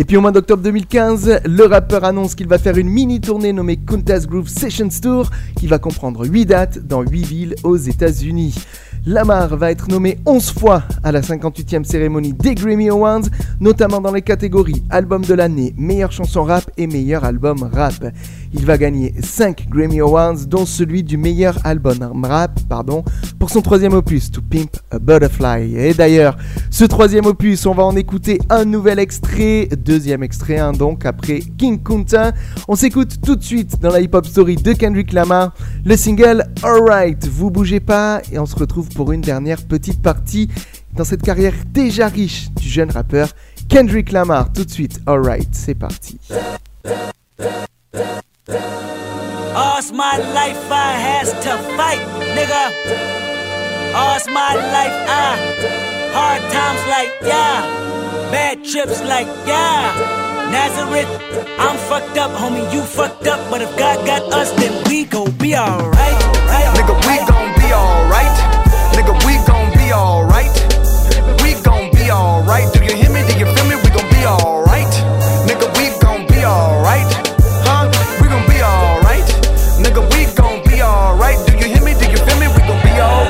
E: Et puis au mois d'octobre 2015, le rappeur annonce qu'il va faire une mini tournée nommée Kuntas Groove Sessions Tour qui va comprendre 8 dates dans 8 villes aux États-Unis. Lamar va être nommé 11 fois à la 58e cérémonie des Grammy Awards, notamment dans les catégories Album de l'année, meilleure chanson rap et meilleur album rap. Il va gagner 5 Grammy Awards, dont celui du meilleur album rap pardon, pour son troisième opus, To Pimp a Butterfly. Et d'ailleurs, ce troisième opus, on va en écouter un nouvel extrait, deuxième extrait hein, donc, après King Kunta. On s'écoute tout de suite dans la hip-hop story de Kendrick Lamar, le single Alright. Vous bougez pas et on se retrouve pour une dernière petite partie dans cette carrière déjà riche du jeune rappeur Kendrick Lamar. Tout de suite, alright, c'est parti.
K: Bad trips like yeah. Nazareth, I'm fucked up, homie, you fucked up, but if God got us, then we gon' be alright. Right?
M: Nigga, we gon' be alright. Nigga, we gon' be alright. We gon' be alright. Do you?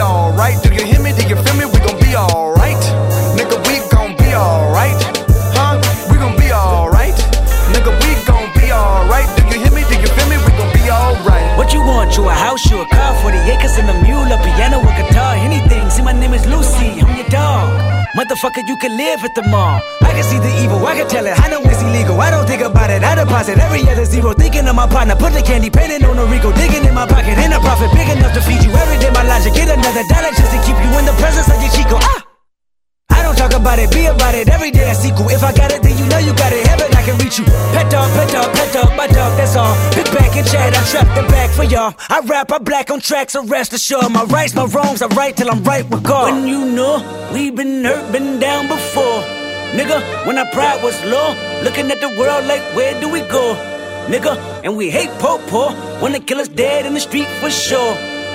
M: Alright. Do you hear me? Do you feel me? We gon' be alright. Nigga, we gon' be alright. Huh? We gon' be alright. Nigga, we gon' be alright. Do you hear me? Do you feel me? We gon' be alright.
K: What you want? You a house, you a Motherfucker, you can live at the mall. I can see the evil, I can tell it. I know it's illegal. I don't think about it. I deposit every other zero. Thinking of my partner, put the candy painting on a Rico. Digging in my pocket, in a profit big enough to feed you every day. My logic, get another dollar just to keep you in the presence of your Chico. Ah! Talk about it, be about it. Every day I sequel. If I got it, then you know you got it. Heaven, I can reach you. Pet dog, pet dog, pet dog, my dog, that's all. Pick back and chat, I trap the back for y'all. I rap, I black on tracks, so rest assured. My rights, my wrongs, I right till I'm right with God. When you know we been hurt, been down before. Nigga, when our pride was low, looking at the world like, where do we go? Nigga, and we hate po po, wanna kill us dead in the street for sure.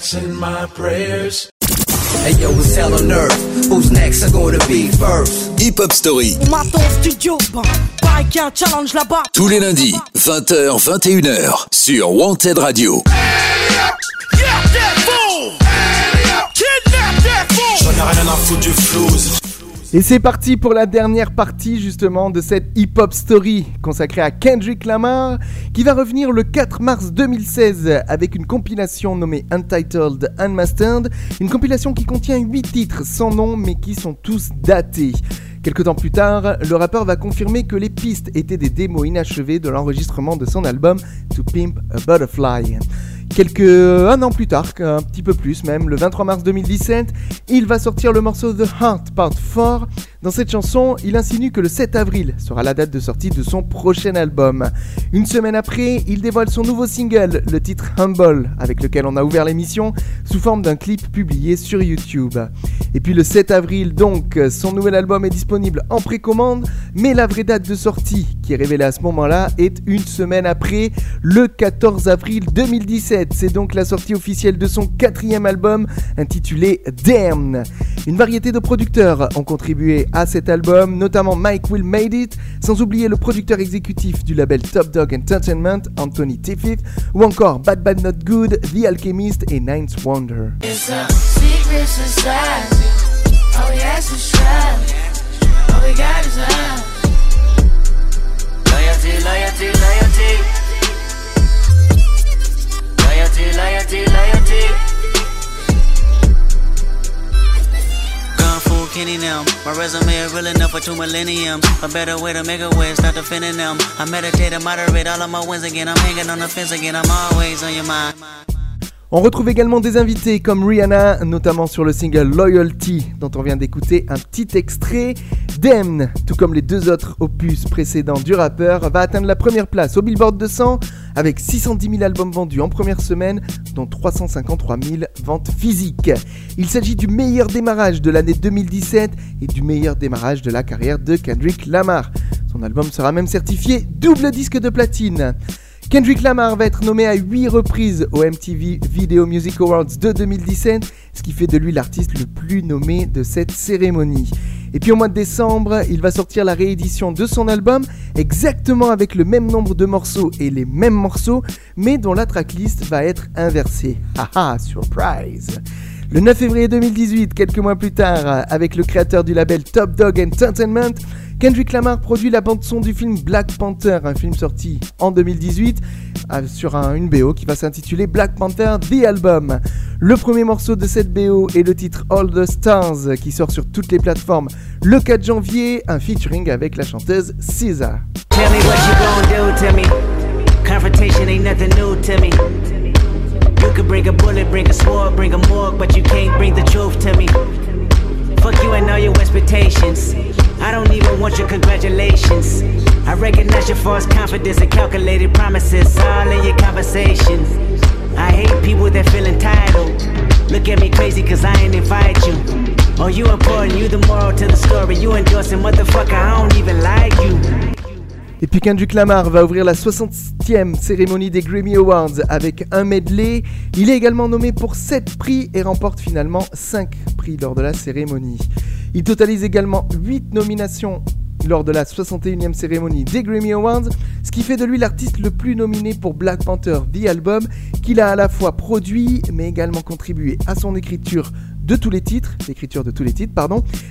N: Nights and my prayers.
A: Hey yo, what's hell on earth? Who's next? Are gonna be first?
B: Hip Hop Story.
O: On m'attend au studio, bah, y a un challenge là-bas.
B: Tous les lundis, 20h, 21h, sur Wanted Radio.
D: J'en ai rien à foutre du flouze.
E: Et c'est parti pour la dernière partie justement de cette hip-hop story consacrée à Kendrick Lamar qui va revenir le 4 mars 2016 avec une compilation nommée Untitled Unmastered, une compilation qui contient 8 titres sans nom mais qui sont tous datés. Quelque temps plus tard, le rappeur va confirmer que les pistes étaient des démos inachevées de l'enregistrement de son album To Pimp a Butterfly. Quelques un an plus tard, un petit peu plus même, le 23 mars 2017, il va sortir le morceau The Heart Part 4. Dans cette chanson, il insinue que le 7 avril sera la date de sortie de son prochain album. Une semaine après, il dévoile son nouveau single, le titre Humble, avec lequel on a ouvert l'émission, sous forme d'un clip publié sur YouTube. Et puis le 7 avril, donc, son nouvel album est disponible en précommande, mais la vraie date de sortie, qui est révélée à ce moment-là, est une semaine après, le 14 avril 2017. C'est donc la sortie officielle de son quatrième album, intitulé Damn. Une variété de producteurs ont contribué à cet album, notamment Mike Will Made It, sans oublier le producteur exécutif du label Top Dog Entertainment, Anthony Tiffith, ou encore Bad Bad Not Good, The Alchemist et Ninth Wonder.
P: On
E: retrouve également des invités comme Rihanna, notamment sur le single Loyalty, dont on vient d'écouter un petit extrait. Damn, tout comme les deux autres opus précédents du rappeur, va atteindre la première place au Billboard 200 avec 610 000 albums vendus en première semaine, dont 353 000 ventes physiques. Il s'agit du meilleur démarrage de l'année 2017 et du meilleur démarrage de la carrière de Kendrick Lamar. Son album sera même certifié double disque de platine. Kendrick Lamar va être nommé à 8 reprises au MTV Video Music Awards de 2017, ce qui fait de lui l'artiste le plus nommé de cette cérémonie. Et puis au mois de décembre, il va sortir la réédition de son album, exactement avec le même nombre de morceaux et les mêmes morceaux, mais dont la tracklist va être inversée. Haha, surprise le 9 février 2018, quelques mois plus tard, avec le créateur du label Top Dog Entertainment, Kendrick Lamar produit la bande-son du film Black Panther, un film sorti en 2018 euh, sur un, une BO qui va s'intituler Black Panther The Album. Le premier morceau de cette BO est le titre All the Stars qui sort sur toutes les plateformes le 4 janvier, un featuring avec la chanteuse
F: me. Confrontation ain't nothing new to me. You could bring a bullet, bring a sword, bring a morgue, but you can't bring the truth to me. Fuck you and all your expectations. I don't even want your congratulations. I recognize your false confidence and calculated promises all in your conversation. I hate people that feel entitled. Look at me crazy cause I ain't invite you. Oh, you important, you the moral to the story. You endorsing, motherfucker, I don't even like you.
E: Et puis Kendrick Lamar va ouvrir la 60e cérémonie des Grammy Awards avec un medley. Il est également nommé pour 7 prix et remporte finalement 5 prix lors de la cérémonie. Il totalise également 8 nominations lors de la 61e cérémonie des Grammy Awards, ce qui fait de lui l'artiste le plus nominé pour Black Panther The Album, qu'il a à la fois produit mais également contribué à son écriture de tous les titres,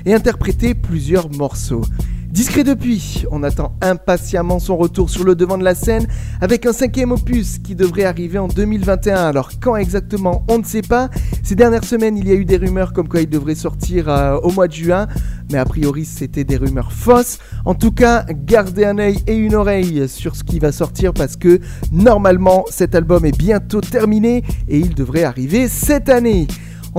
E: et interprété plusieurs morceaux. Discret depuis, on attend impatiemment son retour sur le devant de la scène avec un cinquième opus qui devrait arriver en 2021. Alors quand exactement, on ne sait pas. Ces dernières semaines, il y a eu des rumeurs comme quoi il devrait sortir euh, au mois de juin, mais a priori c'était des rumeurs fausses. En tout cas, gardez un œil et une oreille sur ce qui va sortir parce que normalement cet album est bientôt terminé et il devrait arriver cette année.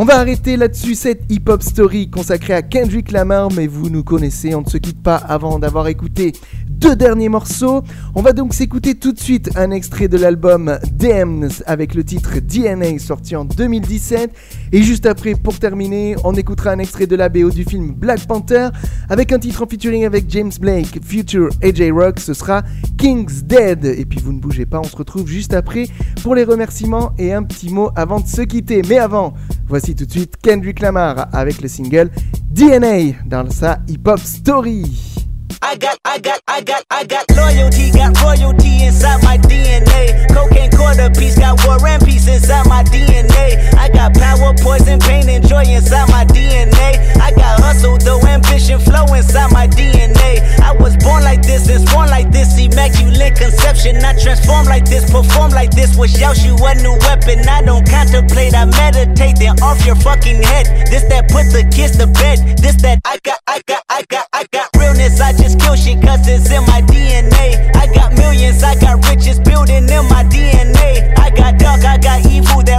E: On va arrêter là-dessus cette hip-hop story consacrée à Kendrick Lamar, mais vous nous connaissez, on ne se quitte pas avant d'avoir écouté deux derniers morceaux. On va donc s'écouter tout de suite un extrait de l'album Damned avec le titre DNA sorti en 2017. Et juste après, pour terminer, on écoutera un extrait de la BO du film Black Panther avec un titre en featuring avec James Blake, Future AJ Rock. Ce sera King's Dead. Et puis vous ne bougez pas, on se retrouve juste après pour les remerciements et un petit mot avant de se quitter. Mais avant, voici tout de suite Kendrick Lamar avec le single DNA dans sa hip-hop story.
F: I got, I got, I got, I got loyalty, got royalty inside my DNA. Cocaine quarter piece, got war and peace inside my DNA. I got power, poison, pain, and joy inside my DNA. I got hustle, though ambition, flow inside my DNA. I was born like this and born like this, immaculate conception. I transform like this, perform like this. Was Yaoshu a new weapon? I don't contemplate, I meditate, then off your fucking head. This that put the kids to bed. This that I got, I got, I got, I got realness. I just kill shit cause it's in my DNA. I got millions, I got riches building in my DNA. I got dark, I got evil.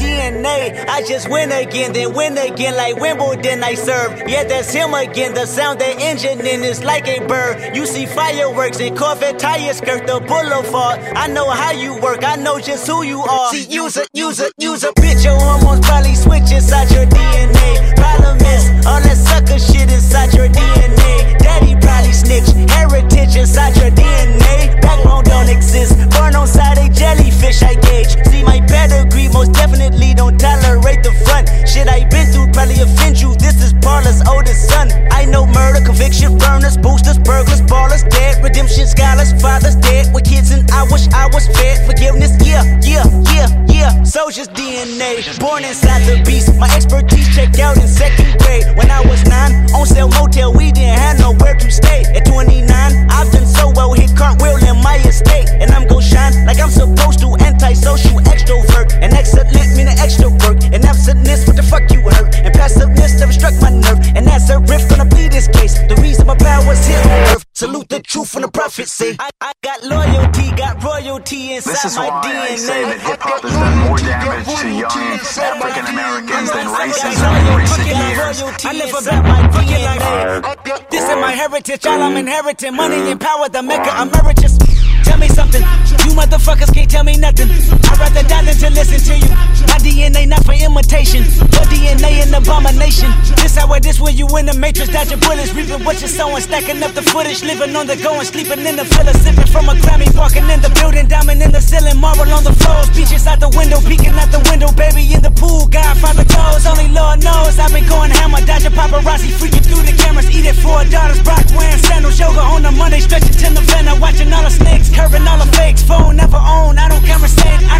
F: DNA. I just win again, then win again like Wimbledon I serve. Yeah, that's him again. The sound that engine in is like a bird. You see fireworks and Corvette tires skirt the boulevard. I know how you work, I know just who you are. See, use a, use a, use a bitch. Your hormones probably switch inside your DNA. Problem is, all that sucker shit inside your DNA. Daddy probably snitch, heritage inside your DNA. Backbone don't exist, born on side a jellyfish I gauge. See my pedigree, most definitely don't tolerate the front. Shit I been through probably offend you. This is Parlor's oldest son. I know murder, conviction, burners, boosters, burglars, ballers, dead, redemption, scholars, fathers dead with kids, and I wish I was fed. Forgiveness, yeah, yeah, yeah, yeah. Soldier's DNA, born inside the beast. My expertise checked out in second grade. When I was nine, on sale motel, we didn't have nowhere to stay. At 29, I've done so well, hit cartwheel in my estate, and I'm gon' shine like I'm supposed to. Antisocial extrovert, and excellent meaning extra work, and absentness, what the fuck you hurt, and passiveness never struck my nerve, and that's a riff gonna be this case. The reason my power's here on earth, salute the truth from the prophecy. I, I got loyalty, got royalty inside
Q: This is
F: my
Q: why
F: DNA.
Q: I say that hip hop has done more damage to young African Americans than racism in recent years.
F: I live about my DNA. This is my heritage, all I'm inheriting. Money and power, the maker emeritus. Tell me something, you motherfuckers can't tell me nothing. I'd rather die than to listen to you. My DNA not for imitation, your DNA an abomination. This how it is when you in the matrix, dodging bullets, reaping what you're sowing, stacking up the footage, living on the go and sleeping in the villa, sipping from a Grammy, walking in the building, diamond in the ceiling, marble on the floors, beaches out the window, peeking out the window, baby in the pool, Godfather goes, only Lord knows. I've been going hammer, dodging paparazzi, freaking through the cameras, eating four daughters, Brock wearing sandals, yoga on the Monday, stretching till November, watching all the snakes, curving all the fakes, phone never own, I don't conversate, I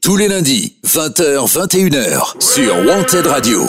B: tous les lundis, 20h, 21h, sur Wanted Radio.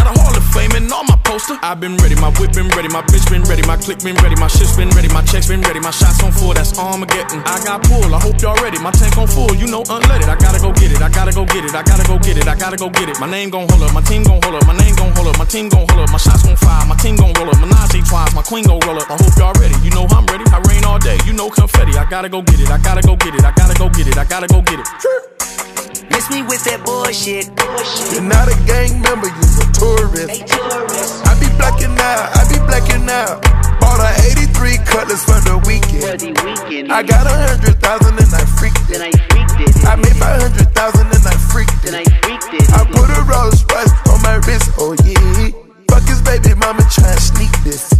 R: got a hall of fame and all my poster. I've been ready, my whip been ready, my bitch been ready, my click been ready, my shit's been ready, my checks been ready, my shots on full, that's Armageddon. I got pull, I hope y'all ready, my tank on full, you know unleaded. I gotta go get it, I gotta go get it, I gotta go get it, I gotta go get it. My name gon' hold up, my team gon' hold up, my name gon' hold up, my team gon' hold up, my shots gon' fire, my team gon' roll up, Menage twice, my queen gon' roll up. I hope y'all ready, you know I'm ready, I rain all day, you know confetti. I gotta go get it, I gotta go get it, I gotta go get it, I gotta go get it.
F: Miss me with that bullshit.
S: You're not a gang member, you're a tourist. I be blacking out, I be blacking out. Bought a 83 cutlass for the weekend. I got a hundred thousand and I freaked it. I made my hundred thousand and I freaked it. I put a Rolls Royce on my wrist, oh yeah. Fuck his baby mama try and sneak this.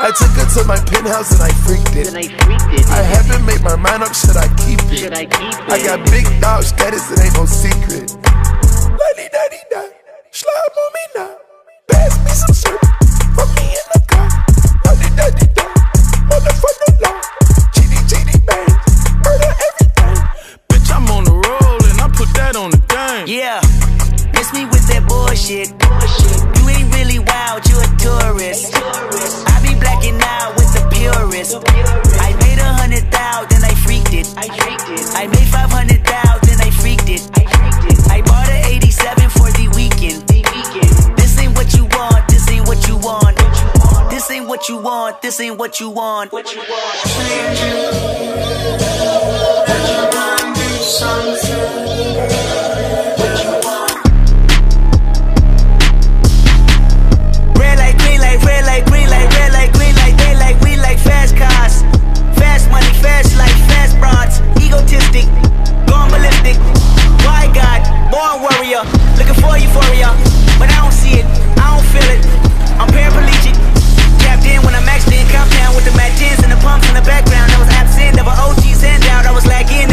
S: I took her to my penthouse and I freaked it. I freaked it I haven't made my mind up, should I keep it? Should I keep it? I got big dog status, it ain't no secret. Lady daddy da, slime on me now. Pass me some syrup, put me in the car. Lady daddy da, motherfucker law. GD GD bang, murder everything.
R: Bitch, I'm on the roll and I put that on the game.
F: Yeah, miss me with that bullshit. You ain't really wild, you a tourist. I be blacking out with the purist. I made a hundred thou, then I freaked it. I made five hundred thou, then I freaked it. I bought an 87 for the weekend. This ain't what you want, this ain't what you want. This ain't what you want, this ain't what you want. What you Red light, egotistic, gone ballistic. Why God, born warrior, looking for euphoria, but I don't see it, I don't feel it. I'm paraplegic, tapped in when I'm maxed in, compound with the matches and the pumps in the background. I was absent, never OGs and out, I was lagging,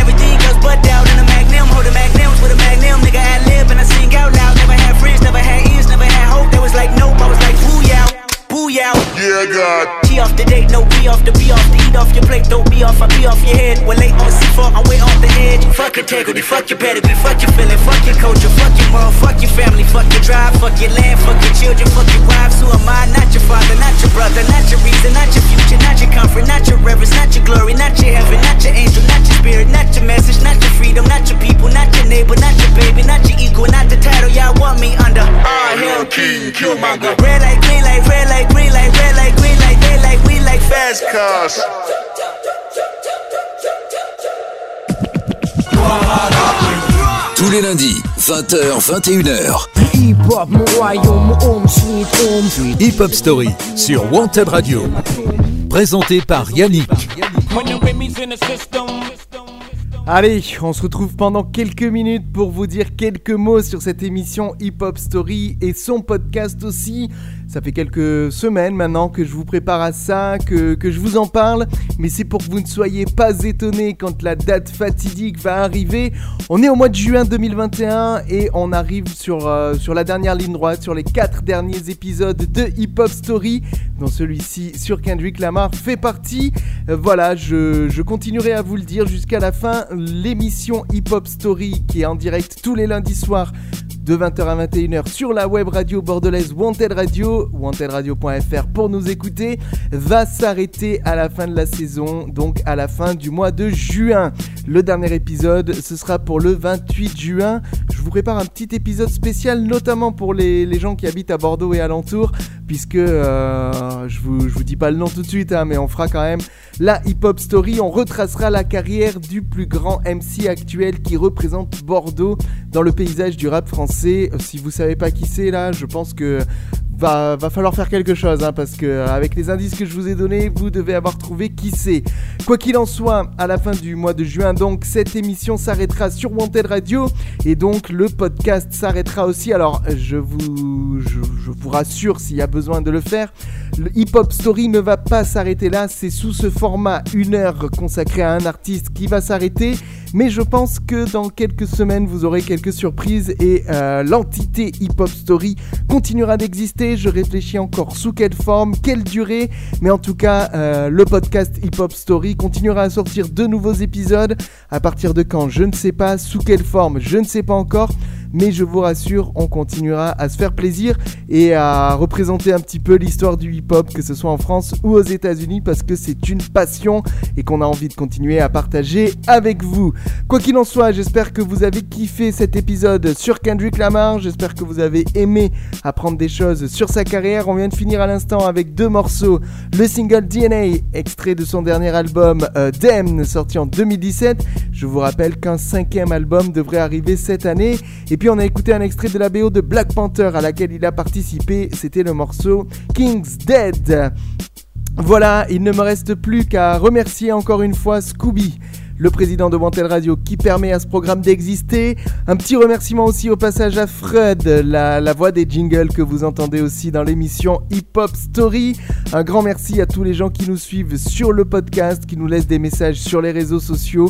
F: be off, I be off your head. We're late on C4, I'm way off the edge. Fuck integrity, fuck your pedigree, fuck your feeling, fuck your culture, fuck your moral, fuck your family, fuck your drive, fuck your land, fuck your children, fuck your wives. Who am I? Not your father, not your brother, not your reason, not your future, not your comfort, not your reverence, not your glory, not your heaven, not your angel, not your spirit, not your message, not your freedom, not your people, not your neighbor, not your baby, not your equal, not the title y'all want me under. All hell, king, Killmonger. Red light, green light, red light, green light, red light, green light, they like, we like fast cars.
B: Tous les lundis, 20h, 21h.
C: Hip hop, mon royaume, home sweet home.
B: Hip Hop Story sur Wanted Radio. Présenté par Yannick.
E: Allez, on se retrouve pendant quelques minutes pour vous dire quelques mots sur cette émission Hip Hop Story et son podcast aussi. Ça fait quelques semaines maintenant que je vous prépare à ça, que, que je vous en parle, mais c'est pour que vous ne soyez pas étonnés quand la date fatidique va arriver. On est au mois de juin 2021 et on arrive sur, euh, sur la dernière ligne droite, sur les quatre derniers épisodes de Hip Hop Story, dont celui-ci sur Kendrick Lamar fait partie. Euh, voilà, je, je continuerai à vous le dire jusqu'à la fin. L'émission Hip Hop Story qui est en direct tous les lundis soirs de 20h à 21h sur la web radio bordelaise Wanted Radio, wantedradio.fr pour nous écouter, va s'arrêter à la fin de la saison, donc à la fin du mois de juin. Le dernier épisode, ce sera pour le 28 juin. Je vous prépare un petit épisode spécial, notamment pour les, gens qui habitent à Bordeaux et alentours, puisque euh, je, vous, je vous dis pas le nom tout de suite, hein, mais on fera quand même la hip-hop story. On retracera la carrière du plus grand MC actuel qui représente Bordeaux dans le paysage du rap français. Si vous savez pas qui c'est là, je pense que va, falloir faire quelque chose hein, parce que euh, avec les indices que je vous ai donnés, vous devez avoir trouvé qui c'est. Quoi qu'il en soit, à la fin du mois de juin, donc cette émission s'arrêtera sur Wanted Radio et donc le podcast s'arrêtera aussi. Alors je vous, je, vous rassure s'il y a besoin de le faire, le Hip Hop Story ne va pas s'arrêter là. C'est sous ce format une heure consacré à un artiste qui va s'arrêter. Mais je pense que dans quelques semaines, vous aurez quelques surprises et euh, l'entité Hip Hop Story continuera d'exister. Je réfléchis encore sous quelle forme, quelle durée. Mais en tout cas, euh, le podcast Hip Hop Story continuera à sortir de nouveaux épisodes. À partir de quand, je ne sais pas. Sous quelle forme, je ne sais pas encore mais je vous rassure, on continuera à se faire plaisir et à représenter un petit peu l'histoire du hip-hop, que ce soit en France ou aux États-Unis, parce que c'est une passion et qu'on a envie de continuer à partager avec vous. Quoi qu'il en soit, j'espère que vous avez kiffé cet épisode sur Kendrick Lamar, j'espère que vous avez aimé apprendre des choses sur sa carrière. On vient de finir à l'instant avec deux morceaux, le single DNA, extrait de son dernier album euh, Damn, sorti en 2017. Je vous rappelle qu'un cinquième album devrait arriver cette année. Puis on a écouté un extrait de la BO de Black Panther à laquelle il a participé, c'était le morceau King's Dead. Voilà, il ne me reste plus qu'à remercier encore une fois Scooby le président de Wanted Radio qui permet à ce programme d'exister. Un petit remerciement aussi au passage à Fred, la, voix des jingles que vous entendez aussi dans l'émission Hip Hop Story. Un grand merci à tous les gens qui nous suivent sur le podcast, qui nous laissent des messages sur les réseaux sociaux.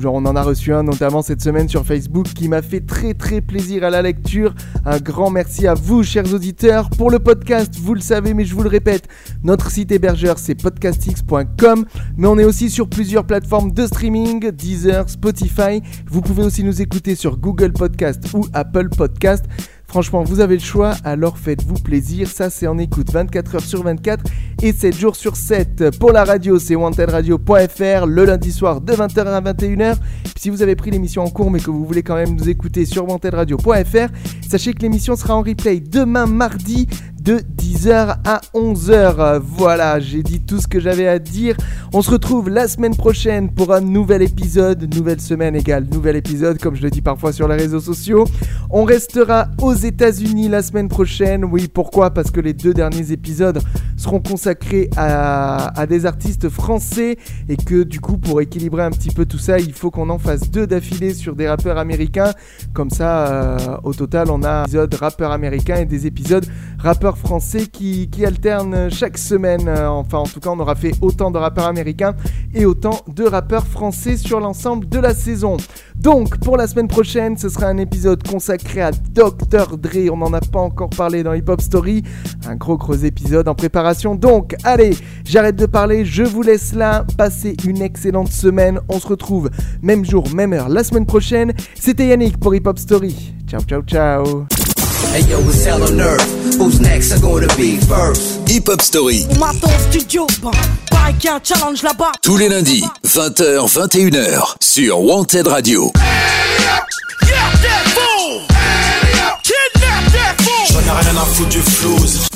E: Genre on en a reçu un notamment cette semaine sur Facebook qui m'a fait très très plaisir à la lecture. Un grand merci à vous chers auditeurs pour le podcast, vous le savez mais je vous le répète, notre site hébergeur c'est podcastx.com mais on est aussi sur plusieurs plateformes de streaming, Deezer, Spotify. Vous pouvez aussi nous écouter sur Google Podcast ou Apple Podcast. Franchement, vous avez le choix, alors faites-vous plaisir. Ça, c'est en écoute 24 heures sur 24 et 7 jours sur 7. Pour la radio, c'est wantedradio.fr le lundi soir de 20h à 21h. si vous avez pris l'émission en cours mais que vous voulez quand même nous écouter sur wantedradio.fr, sachez que l'émission sera en replay demain mardi de 10h à 11h. Voilà, j'ai dit tout ce que j'avais à dire. On se retrouve la semaine prochaine pour un nouvel épisode. Nouvelle semaine égale nouvel épisode, comme je le dis parfois sur les réseaux sociaux. On restera aux États-Unis la semaine prochaine. Oui, pourquoi? Parce que les deux derniers épisodes seront consacrés à, des artistes français et que du coup, pour équilibrer un petit peu tout ça, il faut qu'on en fasse deux d'affilée sur des rappeurs américains. Comme ça, euh, au total, on a des épisodes rappeurs américains et des épisodes rappeurs français qui, qui alternent chaque semaine. Enfin, en tout cas, on aura fait autant de rappeurs américains et autant de rappeurs français sur l'ensemble de la saison. Donc pour la semaine prochaine, ce sera un épisode consacré à Dr. Dre. On n'en a pas encore parlé dans Hip Hop Story. Un gros gros épisode en préparation. Donc allez, j'arrête de parler, je vous laisse là. Passez une excellente semaine. On se retrouve même jour, même heure la semaine prochaine. C'était Yannick pour Hip Hop Story. Ciao ciao ciao.
A: Hey yo, it's hell on earth. Who's next? Are gonna be first?
B: Hip Hop Story.
O: On m'attend au studio, pareil qu'il y a un challenge là-bas.
B: Tous les lundis, 20h, 21h, sur Wanted Radio.
D: J'en ai rien à foutre du flouze.